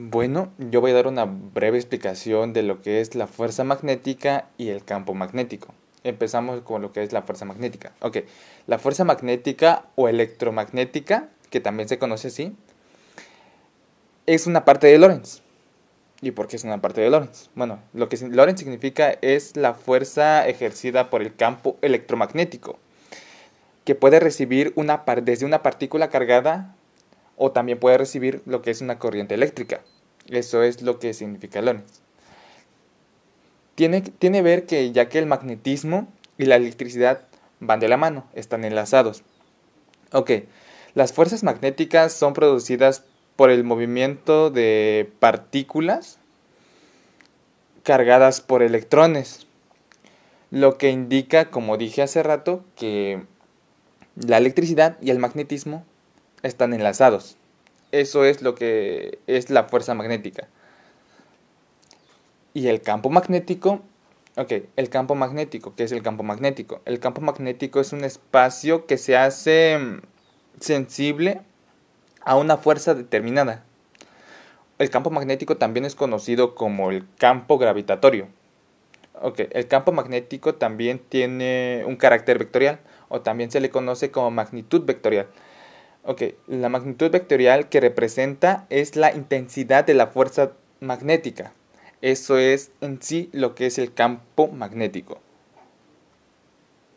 Bueno, yo voy a dar una breve explicación de lo que es la fuerza magnética y el campo magnético. Empezamos con lo que es la fuerza magnética. Ok, la fuerza magnética o electromagnética, que también se conoce así, es una parte de Lorentz. ¿Y por qué es una parte de Lorentz? Bueno, lo que Lorentz significa es la fuerza ejercida por el campo electromagnético, que puede recibir una desde una partícula cargada o también puede recibir lo que es una corriente eléctrica. Eso es lo que significa Lorentz. Tiene, tiene ver que ya que el magnetismo y la electricidad van de la mano, están enlazados. Ok, las fuerzas magnéticas son producidas por el movimiento de partículas cargadas por electrones, lo que indica, como dije hace rato, que la electricidad y el magnetismo están enlazados. Eso es lo que es la fuerza magnética. Y el campo magnético, ok, el campo magnético, ¿qué es el campo magnético? El campo magnético es un espacio que se hace mm, sensible a una fuerza determinada. El campo magnético también es conocido como el campo gravitatorio. Ok, el campo magnético también tiene un carácter vectorial o también se le conoce como magnitud vectorial. Ok, la magnitud vectorial que representa es la intensidad de la fuerza magnética. Eso es en sí lo que es el campo magnético.